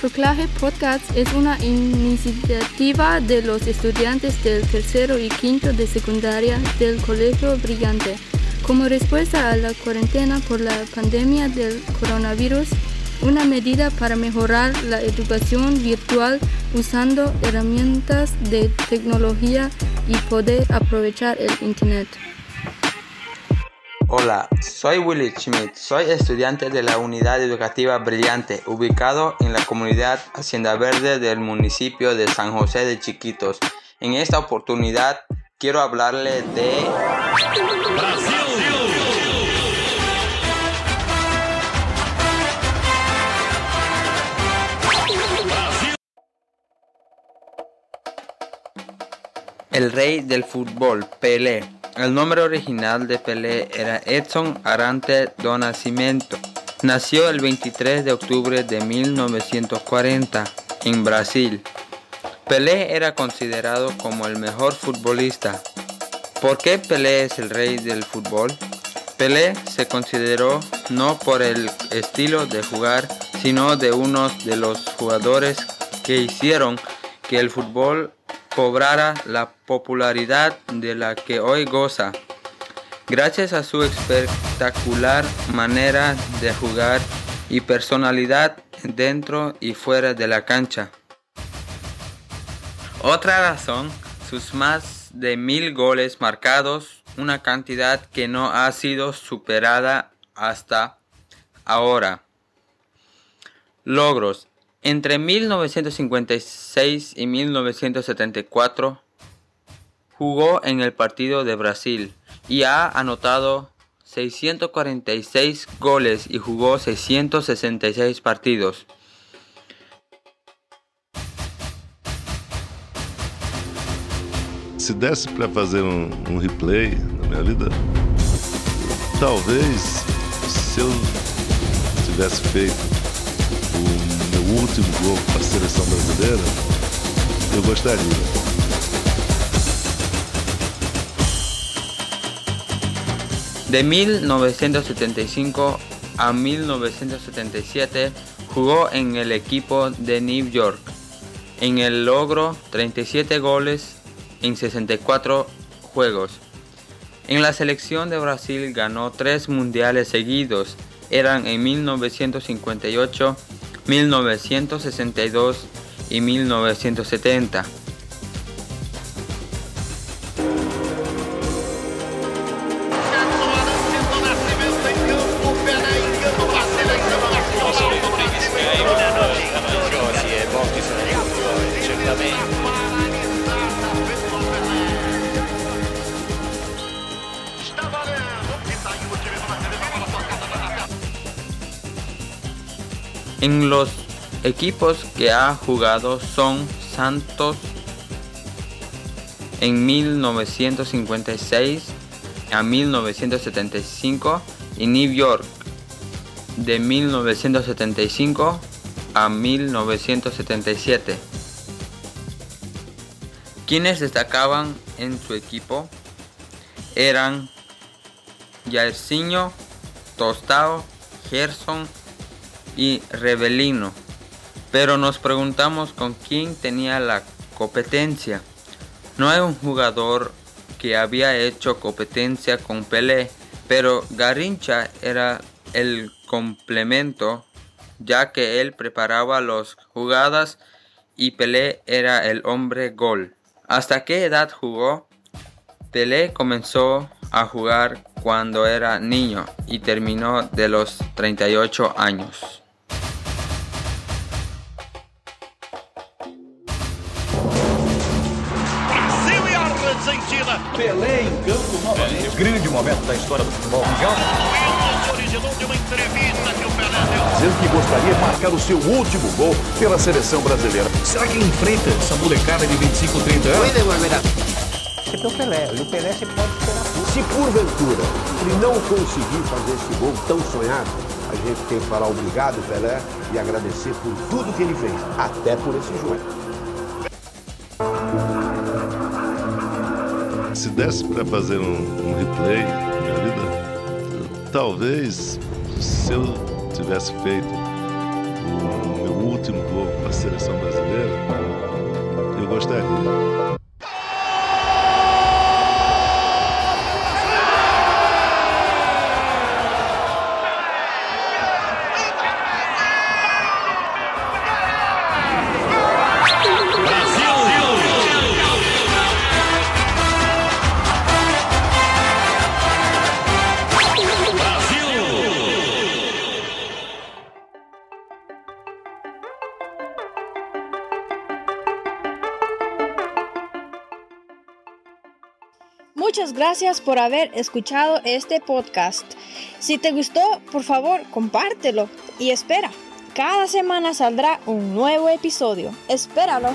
Proclaje Podcast es una iniciativa de los estudiantes del tercero y quinto de secundaria del Colegio Brillante como respuesta a la cuarentena por la pandemia del coronavirus, una medida para mejorar la educación virtual usando herramientas de tecnología y poder aprovechar el Internet. Hola, soy Willy Schmidt, soy estudiante de la Unidad Educativa Brillante, ubicado en la comunidad Hacienda Verde del municipio de San José de Chiquitos. En esta oportunidad quiero hablarle de... El rey del fútbol, Pelé. El nombre original de Pelé era Edson Arante do Nascimento. Nació el 23 de octubre de 1940 en Brasil. Pelé era considerado como el mejor futbolista. ¿Por qué Pelé es el rey del fútbol? Pelé se consideró no por el estilo de jugar, sino de uno de los jugadores que hicieron que el fútbol cobrara la popularidad de la que hoy goza. Gracias a su espectacular manera de jugar y personalidad dentro y fuera de la cancha. Otra razón, sus más de mil goles marcados, una cantidad que no ha sido superada hasta ahora. Logros. Entre 1956 y 1974 jugó en el partido de Brasil y ha anotado 646 goles y jugó 666 partidos. Se desse para fazer um, um, replay na minha vida, talvez se eu tivesse feito para a seleção brasileira, eu gostaria. De 1975 a 1977 jugó en el equipo de New York. En el logro 37 goles en 64 juegos. En la selección de Brasil ganó tres mundiales seguidos. Eran en 1958, 1962 y 1970. En los equipos que ha jugado son Santos en 1956 a 1975 y New York de 1975 a 1977. Quienes destacaban en su equipo eran Jairzinho, Tostao, Gerson, y Rebelino. Pero nos preguntamos con quién tenía la competencia. No hay un jugador que había hecho competencia con Pelé, pero Garincha era el complemento ya que él preparaba las jugadas y Pelé era el hombre gol. ¿Hasta qué edad jugó? Pelé comenzó a jugar cuando era niño y terminó de los 38 años. Pelé em campo novamente. É, grande momento da história do futebol mundial. se originou de uma entrevista que o Pelé deu. Dizendo que gostaria de marcar o seu último gol pela seleção brasileira. Será que enfrenta essa molecada de 25, 30 anos? Você tem o Pelé, e o Pelé você pode esperar tudo. Se porventura ele não conseguir fazer esse gol tão sonhado, a gente tem que falar obrigado, Pelé, e agradecer por tudo que ele fez, até por esse jogo. Se desse para fazer um, um replay da minha vida, talvez se eu tivesse feito o meu último gol com a seleção brasileira, eu gostaria. Muchas gracias por haber escuchado este podcast. Si te gustó, por favor, compártelo y espera. Cada semana saldrá un nuevo episodio. Espéralo.